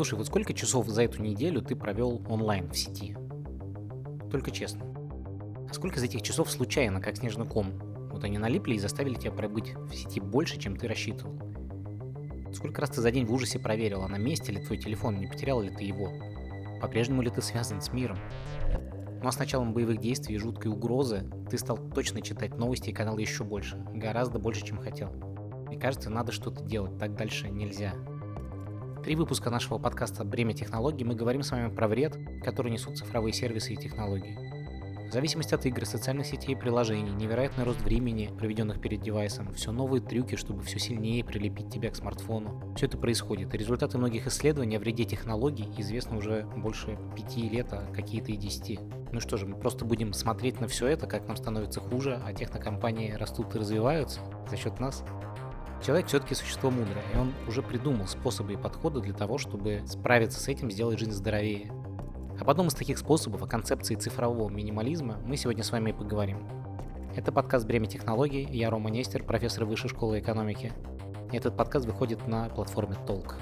Слушай, вот сколько часов за эту неделю ты провел онлайн в сети? Только честно. А сколько из этих часов случайно, как снежный ком? Вот они налипли и заставили тебя пробыть в сети больше, чем ты рассчитывал. Сколько раз ты за день в ужасе проверил, а на месте ли твой телефон, не потерял ли ты его? По-прежнему ли ты связан с миром? Ну а с началом боевых действий и жуткой угрозы ты стал точно читать новости и канал еще больше, гораздо больше, чем хотел. Мне кажется, надо что-то делать, так дальше нельзя. Три выпуска нашего подкаста «Бремя технологий» мы говорим с вами про вред, который несут цифровые сервисы и технологии. В зависимости от игр, социальных сетей и приложений, невероятный рост времени, проведенных перед девайсом, все новые трюки, чтобы все сильнее прилепить тебя к смартфону. Все это происходит, и результаты многих исследований о вреде технологий известны уже больше пяти лет, а какие-то и десяти. Ну что же, мы просто будем смотреть на все это, как нам становится хуже, а технокомпании растут и развиваются за счет нас. Человек все-таки существо мудрое, и он уже придумал способы и подходы для того, чтобы справиться с этим, сделать жизнь здоровее. Об одном из таких способов, о концепции цифрового минимализма, мы сегодня с вами и поговорим. Это подкаст «Бремя технологий», я Рома Нестер, профессор Высшей школы экономики. Этот подкаст выходит на платформе Толк.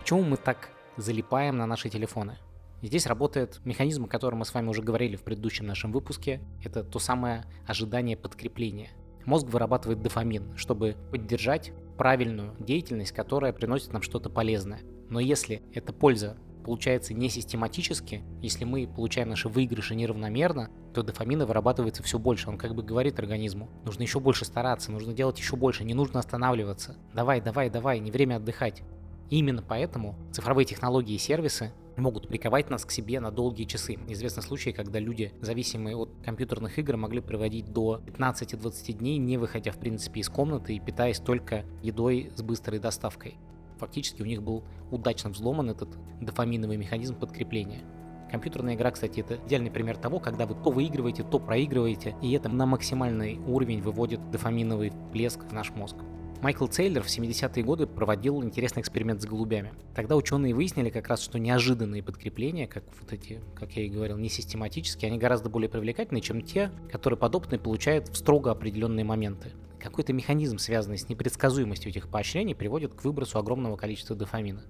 Почему мы так залипаем на наши телефоны? Здесь работает механизм, о котором мы с вами уже говорили в предыдущем нашем выпуске. Это то самое ожидание подкрепления – Мозг вырабатывает дофамин, чтобы поддержать правильную деятельность, которая приносит нам что-то полезное. Но если эта польза получается не систематически, если мы получаем наши выигрыши неравномерно, то дофамина вырабатывается все больше. Он как бы говорит организму, нужно еще больше стараться, нужно делать еще больше, не нужно останавливаться. Давай, давай, давай, не время отдыхать. И именно поэтому цифровые технологии и сервисы могут приковать нас к себе на долгие часы. Известны случаи, когда люди, зависимые от компьютерных игр, могли проводить до 15-20 дней, не выходя в принципе из комнаты и питаясь только едой с быстрой доставкой. Фактически у них был удачно взломан этот дофаминовый механизм подкрепления. Компьютерная игра, кстати, это идеальный пример того, когда вы то выигрываете, то проигрываете, и это на максимальный уровень выводит дофаминовый блеск в наш мозг. Майкл Цейлер в 70-е годы проводил интересный эксперимент с голубями. Тогда ученые выяснили как раз, что неожиданные подкрепления, как вот эти, как я и говорил, не систематические, они гораздо более привлекательны, чем те, которые подопытные получают в строго определенные моменты. Какой-то механизм, связанный с непредсказуемостью этих поощрений, приводит к выбросу огромного количества дофамина.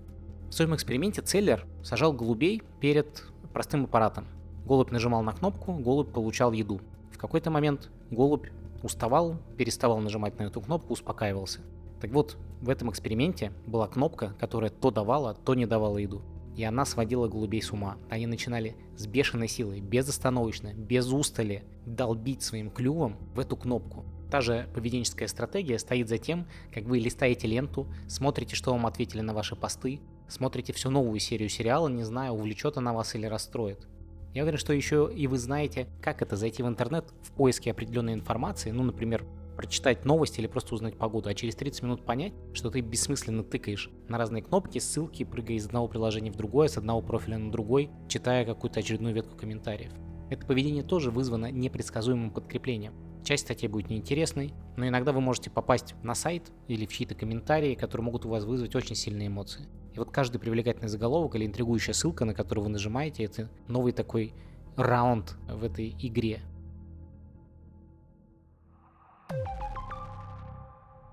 В своем эксперименте Целлер сажал голубей перед простым аппаратом. Голубь нажимал на кнопку, голубь получал еду. В какой-то момент голубь уставал, переставал нажимать на эту кнопку, успокаивался. Так вот, в этом эксперименте была кнопка, которая то давала, то не давала еду. И она сводила голубей с ума. Они начинали с бешеной силой, безостановочно, без устали долбить своим клювом в эту кнопку. Та же поведенческая стратегия стоит за тем, как вы листаете ленту, смотрите, что вам ответили на ваши посты, смотрите всю новую серию сериала, не зная, увлечет она вас или расстроит. Я уверен, что еще и вы знаете, как это зайти в интернет в поиске определенной информации, ну, например, прочитать новости или просто узнать погоду, а через 30 минут понять, что ты бессмысленно тыкаешь на разные кнопки, ссылки, прыгая из одного приложения в другое, с одного профиля на другой, читая какую-то очередную ветку комментариев. Это поведение тоже вызвано непредсказуемым подкреплением. Часть статей будет неинтересной, но иногда вы можете попасть на сайт или в чьи-то комментарии, которые могут у вас вызвать очень сильные эмоции. И вот каждый привлекательный заголовок или интригующая ссылка, на которую вы нажимаете, это новый такой раунд в этой игре.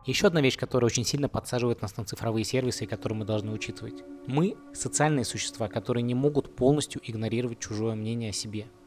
Еще одна вещь, которая очень сильно подсаживает нас на цифровые сервисы и которую мы должны учитывать. Мы социальные существа, которые не могут полностью игнорировать чужое мнение о себе –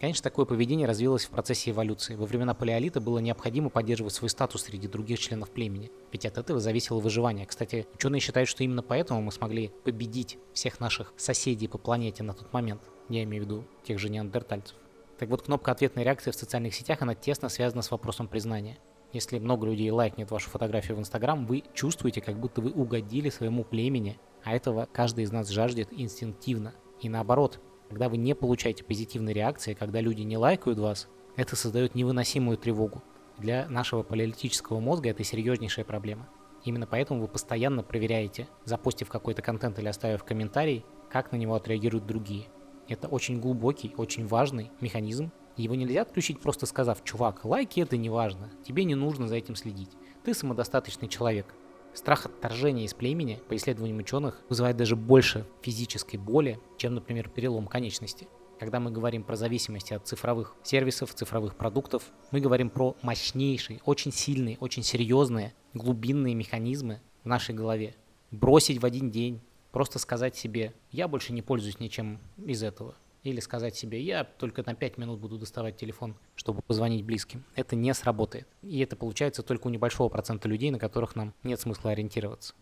Конечно, такое поведение развилось в процессе эволюции. Во времена палеолита было необходимо поддерживать свой статус среди других членов племени, ведь от этого зависело выживание. Кстати, ученые считают, что именно поэтому мы смогли победить всех наших соседей по планете на тот момент. Я имею в виду тех же неандертальцев. Так вот, кнопка ответной реакции в социальных сетях, она тесно связана с вопросом признания. Если много людей лайкнет вашу фотографию в Инстаграм, вы чувствуете, как будто вы угодили своему племени, а этого каждый из нас жаждет инстинктивно. И наоборот, когда вы не получаете позитивной реакции, когда люди не лайкают вас, это создает невыносимую тревогу. Для нашего палеолитического мозга это серьезнейшая проблема. Именно поэтому вы постоянно проверяете, запустив какой-то контент или оставив комментарий, как на него отреагируют другие. Это очень глубокий, очень важный механизм. Его нельзя отключить, просто сказав, чувак, лайки это не важно, тебе не нужно за этим следить. Ты самодостаточный человек. Страх отторжения из племени, по исследованиям ученых, вызывает даже больше физической боли, чем, например, перелом конечности. Когда мы говорим про зависимости от цифровых сервисов, цифровых продуктов, мы говорим про мощнейшие, очень сильные, очень серьезные, глубинные механизмы в нашей голове. бросить в один день, просто сказать себе, я больше не пользуюсь ничем из этого. Или сказать себе, я только на 5 минут буду доставать телефон, чтобы позвонить близким. Это не сработает. И это получается только у небольшого процента людей, на которых нам нет смысла ориентироваться.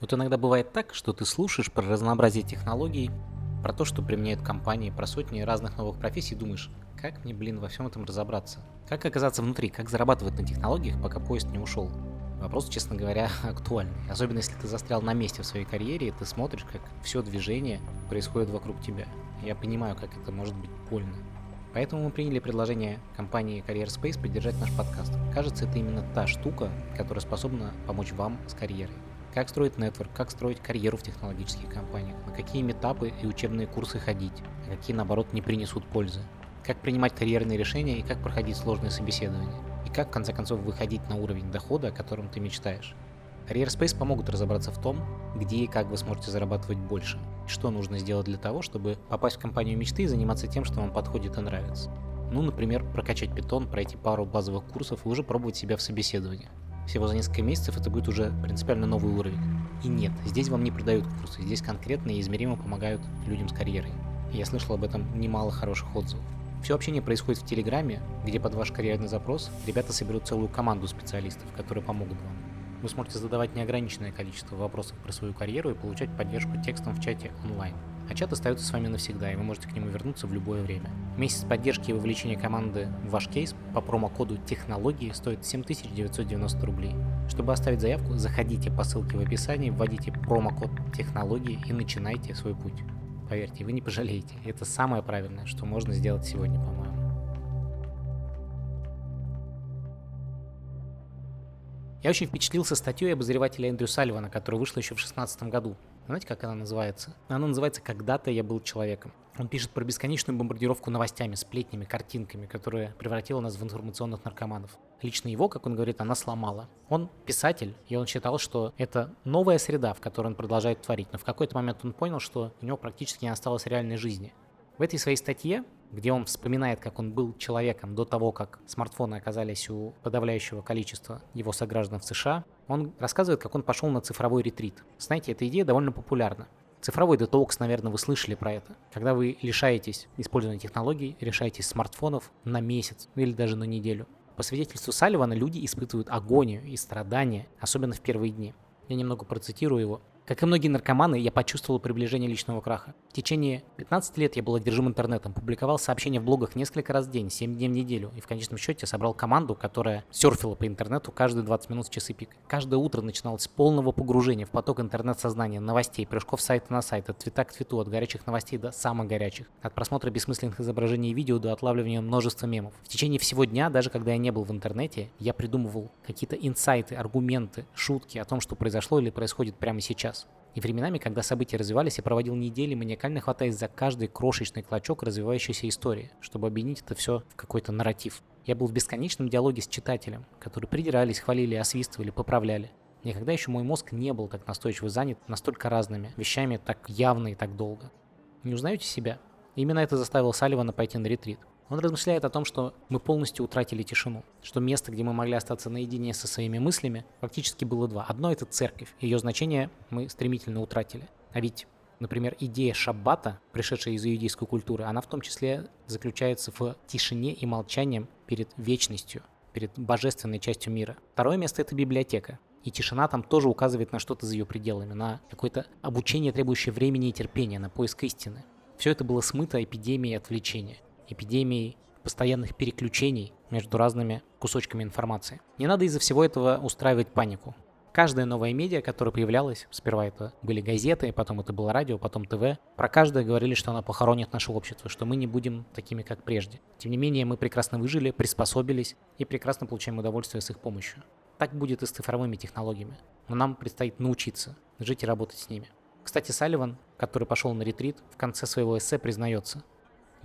Вот иногда бывает так, что ты слушаешь про разнообразие технологий, про то, что применяют компании, про сотни разных новых профессий, думаешь, как мне, блин, во всем этом разобраться? Как оказаться внутри? Как зарабатывать на технологиях, пока поезд не ушел? Вопрос, честно говоря, актуальный. Особенно если ты застрял на месте в своей карьере, и ты смотришь, как все движение происходит вокруг тебя. Я понимаю, как это может быть больно. Поэтому мы приняли предложение компании Career Space поддержать наш подкаст. Кажется, это именно та штука, которая способна помочь вам с карьерой. Как строить нетворк, как строить карьеру в технологических компаниях, на какие метапы и учебные курсы ходить, а какие, наоборот, не принесут пользы как принимать карьерные решения и как проходить сложные собеседования. Как, в конце концов, выходить на уровень дохода, о котором ты мечтаешь. Career Space помогут разобраться в том, где и как вы сможете зарабатывать больше, что нужно сделать для того, чтобы попасть в компанию мечты и заниматься тем, что вам подходит и нравится. Ну, например, прокачать питон, пройти пару базовых курсов и уже пробовать себя в собеседовании. Всего за несколько месяцев это будет уже принципиально новый уровень. И нет, здесь вам не продают курсы, здесь конкретно и измеримо помогают людям с карьерой. я слышал об этом немало хороших отзывов. Все общение происходит в Телеграме, где под ваш карьерный запрос ребята соберут целую команду специалистов, которые помогут вам. Вы сможете задавать неограниченное количество вопросов про свою карьеру и получать поддержку текстом в чате онлайн. А чат остается с вами навсегда, и вы можете к нему вернуться в любое время. Месяц поддержки и вовлечения команды в ваш кейс по промокоду технологии стоит 7990 рублей. Чтобы оставить заявку, заходите по ссылке в описании, вводите промокод технологии и начинайте свой путь. Поверьте, вы не пожалеете. Это самое правильное, что можно сделать сегодня, по-моему. Я очень впечатлился статьей обозревателя Эндрю Сальвана, которая вышла еще в 2016 году. Знаете, как она называется? Она называется «Когда-то я был человеком». Он пишет про бесконечную бомбардировку новостями, сплетнями, картинками, которая превратила нас в информационных наркоманов. Лично его, как он говорит, она сломала. Он писатель, и он считал, что это новая среда, в которой он продолжает творить. Но в какой-то момент он понял, что у него практически не осталось реальной жизни. В этой своей статье, где он вспоминает, как он был человеком до того, как смартфоны оказались у подавляющего количества его сограждан в США, он рассказывает, как он пошел на цифровой ретрит. Знаете, эта идея довольно популярна. Цифровой детокс, наверное, вы слышали про это. Когда вы лишаетесь использования технологий, лишаетесь смартфонов на месяц или даже на неделю. По свидетельству Салливана, люди испытывают агонию и страдания, особенно в первые дни. Я немного процитирую его. Как и многие наркоманы, я почувствовал приближение личного краха. В течение 15 лет я был одержим интернетом, публиковал сообщения в блогах несколько раз в день, 7 дней в неделю, и в конечном счете собрал команду, которая серфила по интернету каждые 20 минут в часы пик. Каждое утро начиналось с полного погружения в поток интернет-сознания, новостей, прыжков сайта на сайт, от твита к твиту, от горячих новостей до самых горячих, от просмотра бессмысленных изображений и видео до отлавливания множества мемов. В течение всего дня, даже когда я не был в интернете, я придумывал какие-то инсайты, аргументы, шутки о том, что произошло или происходит прямо сейчас. И временами, когда события развивались, я проводил недели, маниакально хватаясь за каждый крошечный клочок развивающейся истории, чтобы объединить это все в какой-то нарратив. Я был в бесконечном диалоге с читателем, которые придирались, хвалили, освистывали, поправляли. Никогда еще мой мозг не был так настойчиво занят настолько разными вещами так явно и так долго. Не узнаете себя? Именно это заставило Салливана пойти на ретрит. Он размышляет о том, что мы полностью утратили тишину, что место, где мы могли остаться наедине со своими мыслями, фактически было два. Одно — это церковь, ее значение мы стремительно утратили. А ведь, например, идея шаббата, пришедшая из иудейской культуры, она в том числе заключается в тишине и молчании перед вечностью, перед божественной частью мира. Второе место — это библиотека. И тишина там тоже указывает на что-то за ее пределами, на какое-то обучение, требующее времени и терпения, на поиск истины. Все это было смыто эпидемией отвлечения эпидемией постоянных переключений между разными кусочками информации. Не надо из-за всего этого устраивать панику. Каждая новая медиа, которая появлялась, сперва это были газеты, потом это было радио, потом ТВ, про каждое говорили, что она похоронит наше общество, что мы не будем такими, как прежде. Тем не менее, мы прекрасно выжили, приспособились и прекрасно получаем удовольствие с их помощью. Так будет и с цифровыми технологиями. Но нам предстоит научиться жить и работать с ними. Кстати, Салливан, который пошел на ретрит, в конце своего эссе признается –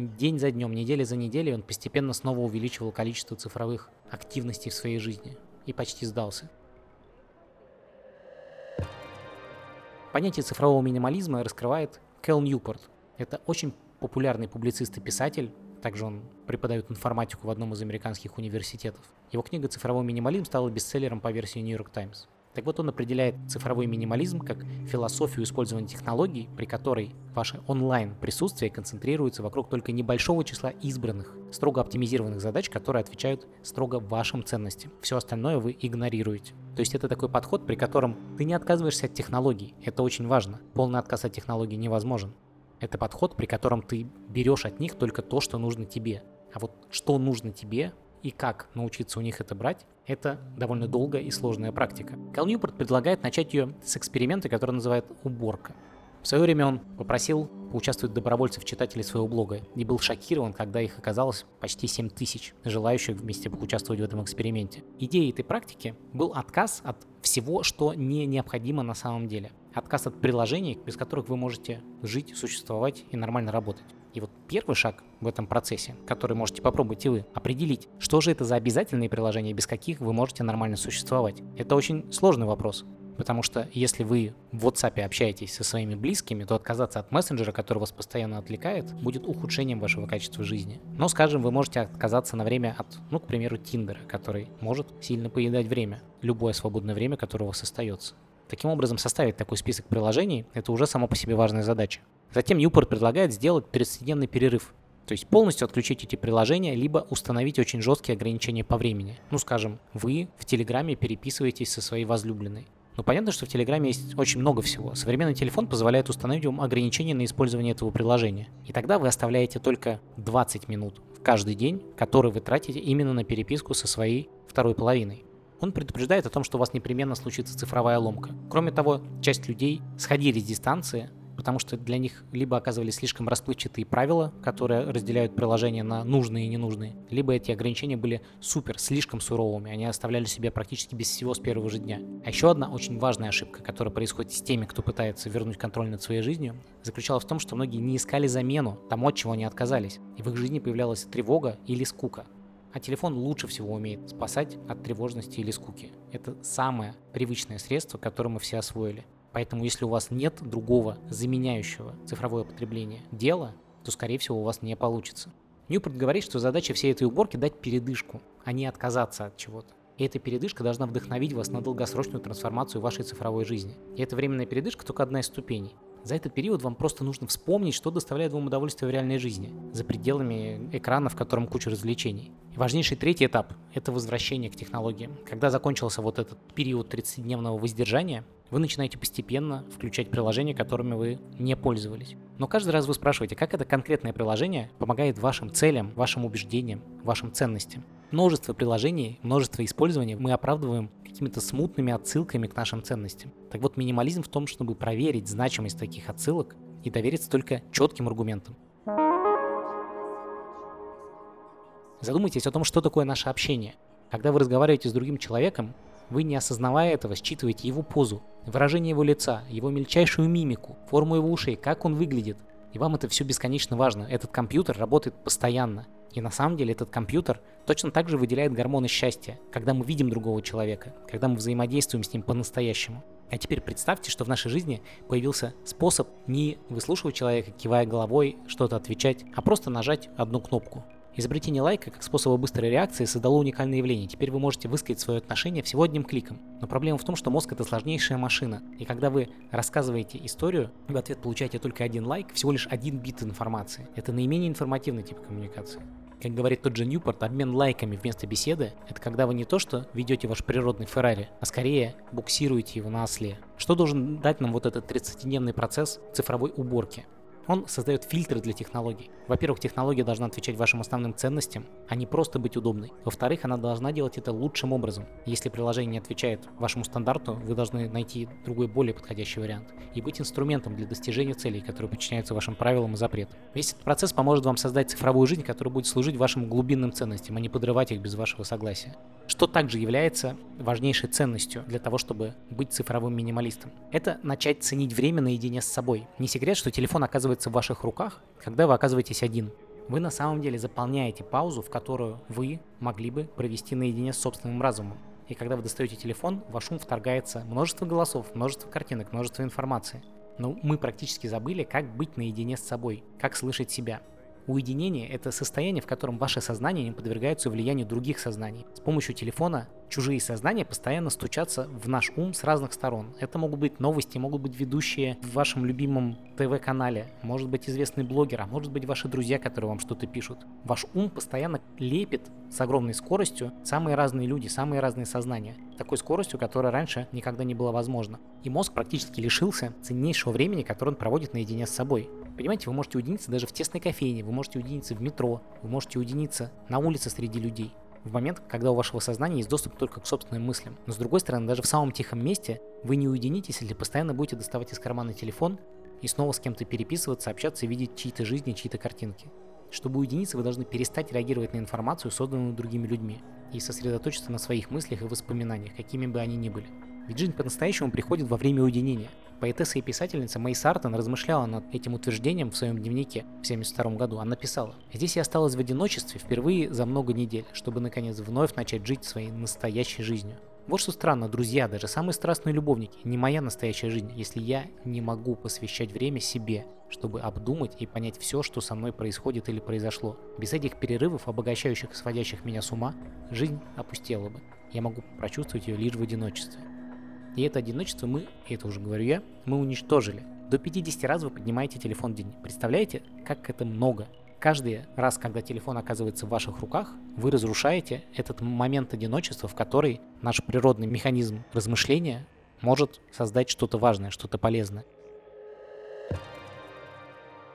День за днем, неделя за неделей он постепенно снова увеличивал количество цифровых активностей в своей жизни и почти сдался. Понятие цифрового минимализма раскрывает Кэл Ньюпорт. Это очень популярный публицист и писатель, Также он преподает информатику в одном из американских университетов. Его книга «Цифровой минимализм» стала бестселлером по версии New York Times. Так вот, он определяет цифровой минимализм как философию использования технологий, при которой ваше онлайн-присутствие концентрируется вокруг только небольшого числа избранных, строго оптимизированных задач, которые отвечают строго вашим ценностям. Все остальное вы игнорируете. То есть это такой подход, при котором ты не отказываешься от технологий. Это очень важно. Полный отказ от технологий невозможен. Это подход, при котором ты берешь от них только то, что нужно тебе. А вот что нужно тебе, и как научиться у них это брать, это довольно долгая и сложная практика. Кал Ньюпорт предлагает начать ее с эксперимента, который называют уборка. В свое время он попросил поучаствовать добровольцев читателей своего блога и был шокирован, когда их оказалось почти 7 тысяч желающих вместе поучаствовать в этом эксперименте. Идеей этой практики был отказ от всего, что не необходимо на самом деле. Отказ от приложений, без которых вы можете жить, существовать и нормально работать. И вот первый шаг в этом процессе, который можете попробовать и вы, определить, что же это за обязательные приложения, без каких вы можете нормально существовать. Это очень сложный вопрос. Потому что если вы в WhatsApp общаетесь со своими близкими, то отказаться от мессенджера, который вас постоянно отвлекает, будет ухудшением вашего качества жизни. Но, скажем, вы можете отказаться на время от, ну, к примеру, Тиндера, который может сильно поедать время, любое свободное время, которое у вас остается. Таким образом, составить такой список приложений – это уже само по себе важная задача. Затем Newport предлагает сделать 30-дневный перерыв. То есть полностью отключить эти приложения, либо установить очень жесткие ограничения по времени. Ну, скажем, вы в Телеграме переписываетесь со своей возлюбленной. Ну, понятно, что в Телеграме есть очень много всего. Современный телефон позволяет установить вам ограничения на использование этого приложения. И тогда вы оставляете только 20 минут в каждый день, которые вы тратите именно на переписку со своей второй половиной. Он предупреждает о том, что у вас непременно случится цифровая ломка. Кроме того, часть людей сходили с дистанции, потому что для них либо оказывались слишком расплывчатые правила, которые разделяют приложения на нужные и ненужные, либо эти ограничения были супер, слишком суровыми, они оставляли себя практически без всего с первого же дня. А еще одна очень важная ошибка, которая происходит с теми, кто пытается вернуть контроль над своей жизнью, заключалась в том, что многие не искали замену тому, от чего они отказались, и в их жизни появлялась тревога или скука. А телефон лучше всего умеет спасать от тревожности или скуки. Это самое привычное средство, которое мы все освоили. Поэтому если у вас нет другого заменяющего цифровое потребление дела, то, скорее всего, у вас не получится. Ньюпорт говорит, что задача всей этой уборки дать передышку, а не отказаться от чего-то. И эта передышка должна вдохновить вас на долгосрочную трансформацию вашей цифровой жизни. И эта временная передышка только одна из ступеней. За этот период вам просто нужно вспомнить, что доставляет вам удовольствие в реальной жизни, за пределами экрана, в котором куча развлечений. И важнейший третий этап – это возвращение к технологиям. Когда закончился вот этот период 30-дневного воздержания, вы начинаете постепенно включать приложения, которыми вы не пользовались. Но каждый раз вы спрашиваете, как это конкретное приложение помогает вашим целям, вашим убеждениям, вашим ценностям. Множество приложений, множество использований мы оправдываем какими-то смутными отсылками к нашим ценностям. Так вот, минимализм в том, чтобы проверить значимость таких отсылок и довериться только четким аргументам. Задумайтесь о том, что такое наше общение. Когда вы разговариваете с другим человеком, вы, не осознавая этого, считываете его позу, выражение его лица, его мельчайшую мимику, форму его ушей, как он выглядит. И вам это все бесконечно важно. Этот компьютер работает постоянно. И на самом деле этот компьютер точно так же выделяет гормоны счастья, когда мы видим другого человека, когда мы взаимодействуем с ним по-настоящему. А теперь представьте, что в нашей жизни появился способ не выслушивать человека, кивая головой, что-то отвечать, а просто нажать одну кнопку. Изобретение лайка как способа быстрой реакции создало уникальное явление. Теперь вы можете высказать свое отношение всего одним кликом. Но проблема в том, что мозг это сложнейшая машина. И когда вы рассказываете историю, вы в ответ получаете только один лайк, всего лишь один бит информации. Это наименее информативный тип коммуникации. Как говорит тот же Ньюпорт, обмен лайками вместо беседы – это когда вы не то что ведете ваш природный Феррари, а скорее буксируете его на осле. Что должен дать нам вот этот 30-дневный процесс цифровой уборки? Он создает фильтры для технологий. Во-первых, технология должна отвечать вашим основным ценностям, а не просто быть удобной. Во-вторых, она должна делать это лучшим образом. Если приложение не отвечает вашему стандарту, вы должны найти другой, более подходящий вариант и быть инструментом для достижения целей, которые подчиняются вашим правилам и запретам. Весь этот процесс поможет вам создать цифровую жизнь, которая будет служить вашим глубинным ценностям, а не подрывать их без вашего согласия что также является важнейшей ценностью для того, чтобы быть цифровым минималистом. Это начать ценить время наедине с собой. Не секрет, что телефон оказывается в ваших руках, когда вы оказываетесь один. Вы на самом деле заполняете паузу, в которую вы могли бы провести наедине с собственным разумом. И когда вы достаете телефон, в ваш ум вторгается множество голосов, множество картинок, множество информации. Но мы практически забыли, как быть наедине с собой, как слышать себя. Уединение – это состояние, в котором ваше сознание не подвергается влиянию других сознаний. С помощью телефона чужие сознания постоянно стучатся в наш ум с разных сторон. Это могут быть новости, могут быть ведущие в вашем любимом ТВ-канале, может быть известный блогер, а может быть ваши друзья, которые вам что-то пишут. Ваш ум постоянно лепит с огромной скоростью самые разные люди, самые разные сознания. Такой скоростью, которая раньше никогда не была возможна. И мозг практически лишился ценнейшего времени, которое он проводит наедине с собой. Понимаете, вы можете уединиться даже в тесной кофейне, вы можете уединиться в метро, вы можете уединиться на улице среди людей в момент, когда у вашего сознания есть доступ только к собственным мыслям. Но с другой стороны, даже в самом тихом месте вы не уединитесь, если постоянно будете доставать из кармана телефон и снова с кем-то переписываться, общаться и видеть чьи-то жизни, чьи-то картинки. Чтобы уединиться, вы должны перестать реагировать на информацию, созданную другими людьми, и сосредоточиться на своих мыслях и воспоминаниях, какими бы они ни были. Ведь жизнь по-настоящему приходит во время уединения. Поэтесса и писательница Мэй Сартон размышляла над этим утверждением в своем дневнике в 1972 году. Она писала, «Здесь я осталась в одиночестве впервые за много недель, чтобы наконец вновь начать жить своей настоящей жизнью. Вот что странно, друзья, даже самые страстные любовники, не моя настоящая жизнь, если я не могу посвящать время себе, чтобы обдумать и понять все, что со мной происходит или произошло. Без этих перерывов, обогащающих и сводящих меня с ума, жизнь опустела бы. Я могу прочувствовать ее лишь в одиночестве. И это одиночество мы, и это уже говорю я, мы уничтожили. До 50 раз вы поднимаете телефон в день. Представляете, как это много? Каждый раз, когда телефон оказывается в ваших руках, вы разрушаете этот момент одиночества, в который наш природный механизм размышления может создать что-то важное, что-то полезное.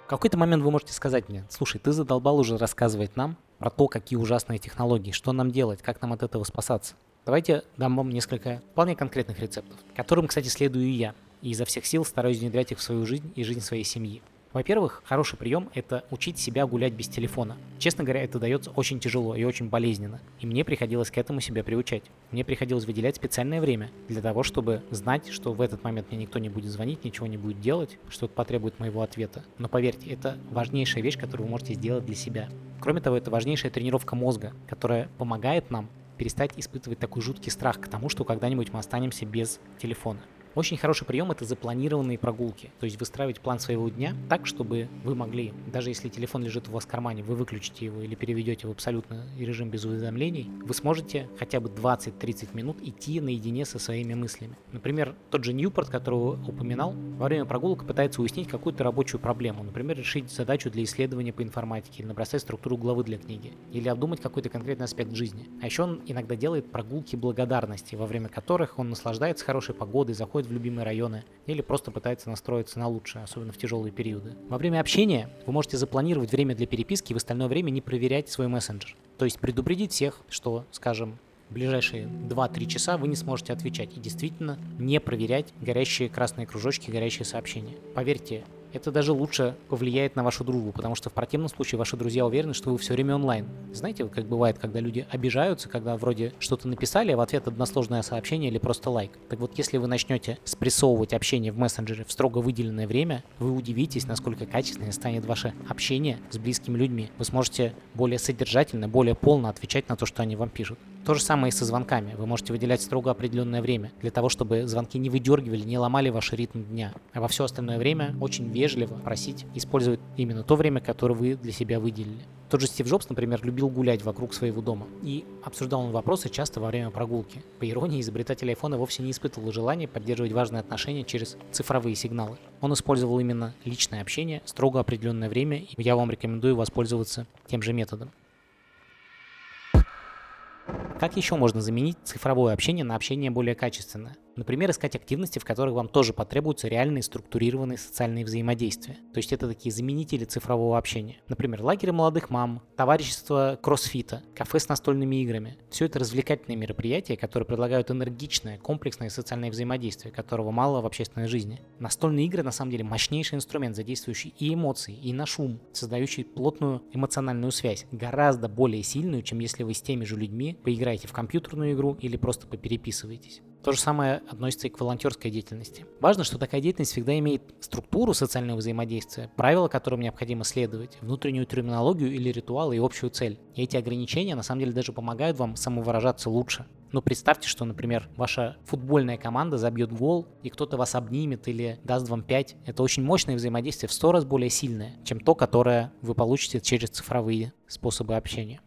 В какой-то момент вы можете сказать мне, слушай, ты задолбал уже рассказывать нам про то, какие ужасные технологии, что нам делать, как нам от этого спасаться. Давайте дам вам несколько вполне конкретных рецептов, которым, кстати, следую и я, и изо всех сил стараюсь внедрять их в свою жизнь и жизнь своей семьи. Во-первых, хороший прием – это учить себя гулять без телефона. Честно говоря, это дается очень тяжело и очень болезненно. И мне приходилось к этому себя приучать. Мне приходилось выделять специальное время для того, чтобы знать, что в этот момент мне никто не будет звонить, ничего не будет делать, что-то потребует моего ответа. Но поверьте, это важнейшая вещь, которую вы можете сделать для себя. Кроме того, это важнейшая тренировка мозга, которая помогает нам перестать испытывать такой жуткий страх к тому, что когда-нибудь мы останемся без телефона. Очень хороший прием это запланированные прогулки. То есть выстраивать план своего дня так, чтобы вы могли, даже если телефон лежит у вас в кармане, вы выключите его или переведете в абсолютно режим без уведомлений, вы сможете хотя бы 20-30 минут идти наедине со своими мыслями. Например, тот же Ньюпорт, которого упоминал, во время прогулок пытается уяснить какую-то рабочую проблему. Например, решить задачу для исследования по информатике или набросать структуру главы для книги. Или обдумать какой-то конкретный аспект жизни. А еще он иногда делает прогулки благодарности, во время которых он наслаждается хорошей погодой, заходит в любимые районы или просто пытается настроиться на лучшее, особенно в тяжелые периоды. Во время общения вы можете запланировать время для переписки и в остальное время не проверять свой мессенджер. То есть предупредить всех, что, скажем, в ближайшие 2-3 часа вы не сможете отвечать и действительно не проверять горящие красные кружочки, горящие сообщения. Поверьте, это даже лучше повлияет на вашу дружбу, потому что в противном случае ваши друзья уверены, что вы все время онлайн. Знаете, как бывает, когда люди обижаются, когда вроде что-то написали, а в ответ односложное сообщение или просто лайк. Так вот, если вы начнете спрессовывать общение в мессенджере в строго выделенное время, вы удивитесь, насколько качественнее станет ваше общение с близкими людьми. Вы сможете более содержательно, более полно отвечать на то, что они вам пишут. То же самое и со звонками. Вы можете выделять строго определенное время для того, чтобы звонки не выдергивали, не ломали ваш ритм дня. А во все остальное время очень вежливо просить использовать именно то время, которое вы для себя выделили. Тот же Стив Джобс, например, любил гулять вокруг своего дома. И обсуждал он вопросы часто во время прогулки. По иронии, изобретатель айфона вовсе не испытывал желания поддерживать важные отношения через цифровые сигналы. Он использовал именно личное общение, строго определенное время, и я вам рекомендую воспользоваться тем же методом. Как еще можно заменить цифровое общение на общение более качественное? Например, искать активности, в которых вам тоже потребуются реальные структурированные социальные взаимодействия. То есть это такие заменители цифрового общения. Например, лагеры молодых мам, товарищество кроссфита, кафе с настольными играми. Все это развлекательные мероприятия, которые предлагают энергичное, комплексное социальное взаимодействие, которого мало в общественной жизни. Настольные игры на самом деле мощнейший инструмент, задействующий и эмоции, и на шум, создающий плотную эмоциональную связь, гораздо более сильную, чем если вы с теми же людьми поиграете в компьютерную игру или просто попереписываетесь. То же самое относится и к волонтерской деятельности. Важно, что такая деятельность всегда имеет структуру социального взаимодействия, правила, которым необходимо следовать, внутреннюю терминологию или ритуалы и общую цель. И эти ограничения на самом деле даже помогают вам самовыражаться лучше. Но представьте, что, например, ваша футбольная команда забьет гол, и кто-то вас обнимет или даст вам 5. Это очень мощное взаимодействие, в 100 раз более сильное, чем то, которое вы получите через цифровые способы общения.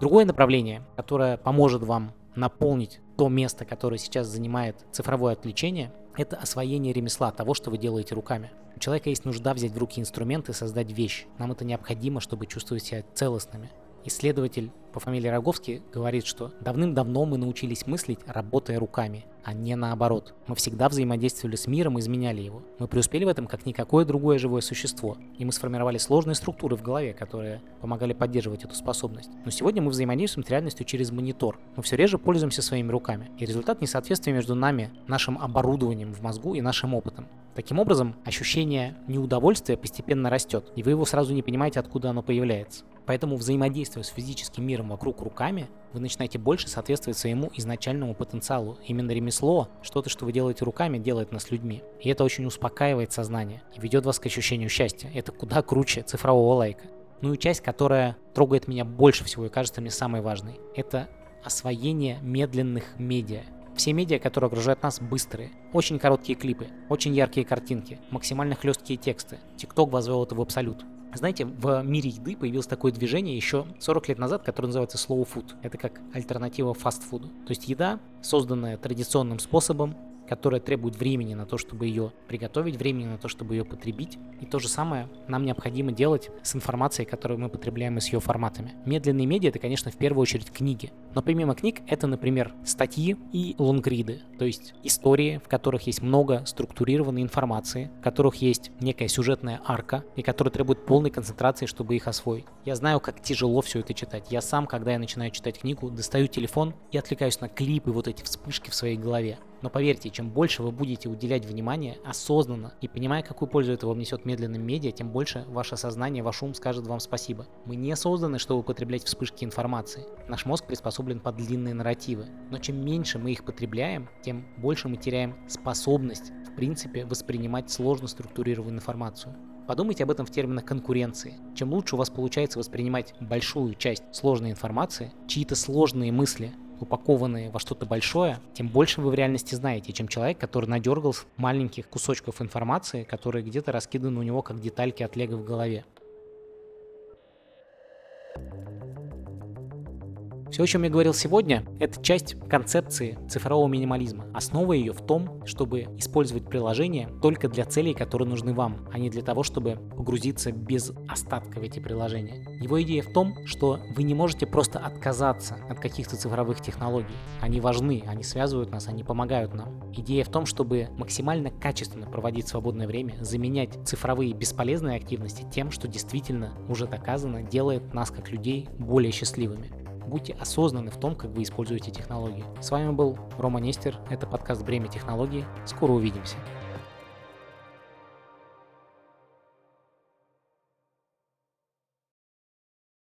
Другое направление, которое поможет вам наполнить то место, которое сейчас занимает цифровое отвлечение, это освоение ремесла, того, что вы делаете руками. У человека есть нужда взять в руки инструмент и создать вещь. Нам это необходимо, чтобы чувствовать себя целостными. Исследователь по фамилии Роговский говорит, что давным-давно мы научились мыслить, работая руками, а не наоборот. Мы всегда взаимодействовали с миром и изменяли его. Мы преуспели в этом как никакое другое живое существо. И мы сформировали сложные структуры в голове, которые помогали поддерживать эту способность. Но сегодня мы взаимодействуем с реальностью через монитор. Мы все реже пользуемся своими руками. И результат несоответствия между нами, нашим оборудованием в мозгу и нашим опытом. Таким образом, ощущение неудовольствия постепенно растет, и вы его сразу не понимаете, откуда оно появляется. Поэтому взаимодействуя с физическим миром вокруг руками, вы начинаете больше соответствовать своему изначальному потенциалу. Именно ремесло, что-то, что вы делаете руками, делает нас людьми. И это очень успокаивает сознание и ведет вас к ощущению счастья. Это куда круче цифрового лайка. Ну и часть, которая трогает меня больше всего и кажется мне самой важной, это освоение медленных медиа. Все медиа, которые окружают нас, быстрые. Очень короткие клипы, очень яркие картинки, максимально хлесткие тексты. TikTok возвел это в абсолют. Знаете, в мире еды появилось такое движение еще 40 лет назад, которое называется slow food. Это как альтернатива фастфуду. То есть еда, созданная традиционным способом, которая требует времени на то, чтобы ее приготовить, времени на то, чтобы ее потребить. И то же самое нам необходимо делать с информацией, которую мы потребляем и с ее форматами. Медленные медиа — это, конечно, в первую очередь книги. Но помимо книг, это, например, статьи и лонгриды, то есть истории, в которых есть много структурированной информации, в которых есть некая сюжетная арка, и которые требуют полной концентрации, чтобы их освоить. Я знаю, как тяжело все это читать. Я сам, когда я начинаю читать книгу, достаю телефон и отвлекаюсь на клипы, вот эти вспышки в своей голове. Но поверьте, чем больше вы будете уделять внимание осознанно и понимая, какую пользу это вам несет медленным медиа, тем больше ваше сознание, ваш ум скажет вам спасибо. Мы не созданы, чтобы употреблять вспышки информации. Наш мозг приспособлен под длинные нарративы. Но чем меньше мы их потребляем, тем больше мы теряем способность, в принципе, воспринимать сложно структурированную информацию. Подумайте об этом в терминах конкуренции. Чем лучше у вас получается воспринимать большую часть сложной информации, чьи-то сложные мысли упакованные во что-то большое, тем больше вы в реальности знаете, чем человек, который надергал маленьких кусочков информации, которые где-то раскиданы у него как детальки от лего в голове. Все, о чем я говорил сегодня, это часть концепции цифрового минимализма. Основа ее в том, чтобы использовать приложение только для целей, которые нужны вам, а не для того, чтобы погрузиться без остатка в эти приложения. Его идея в том, что вы не можете просто отказаться от каких-то цифровых технологий. Они важны, они связывают нас, они помогают нам. Идея в том, чтобы максимально качественно проводить свободное время, заменять цифровые бесполезные активности тем, что действительно уже доказано делает нас как людей более счастливыми будьте осознанны в том, как вы используете технологии. С вами был Рома Нестер, это подкаст «Бремя технологий». Скоро увидимся.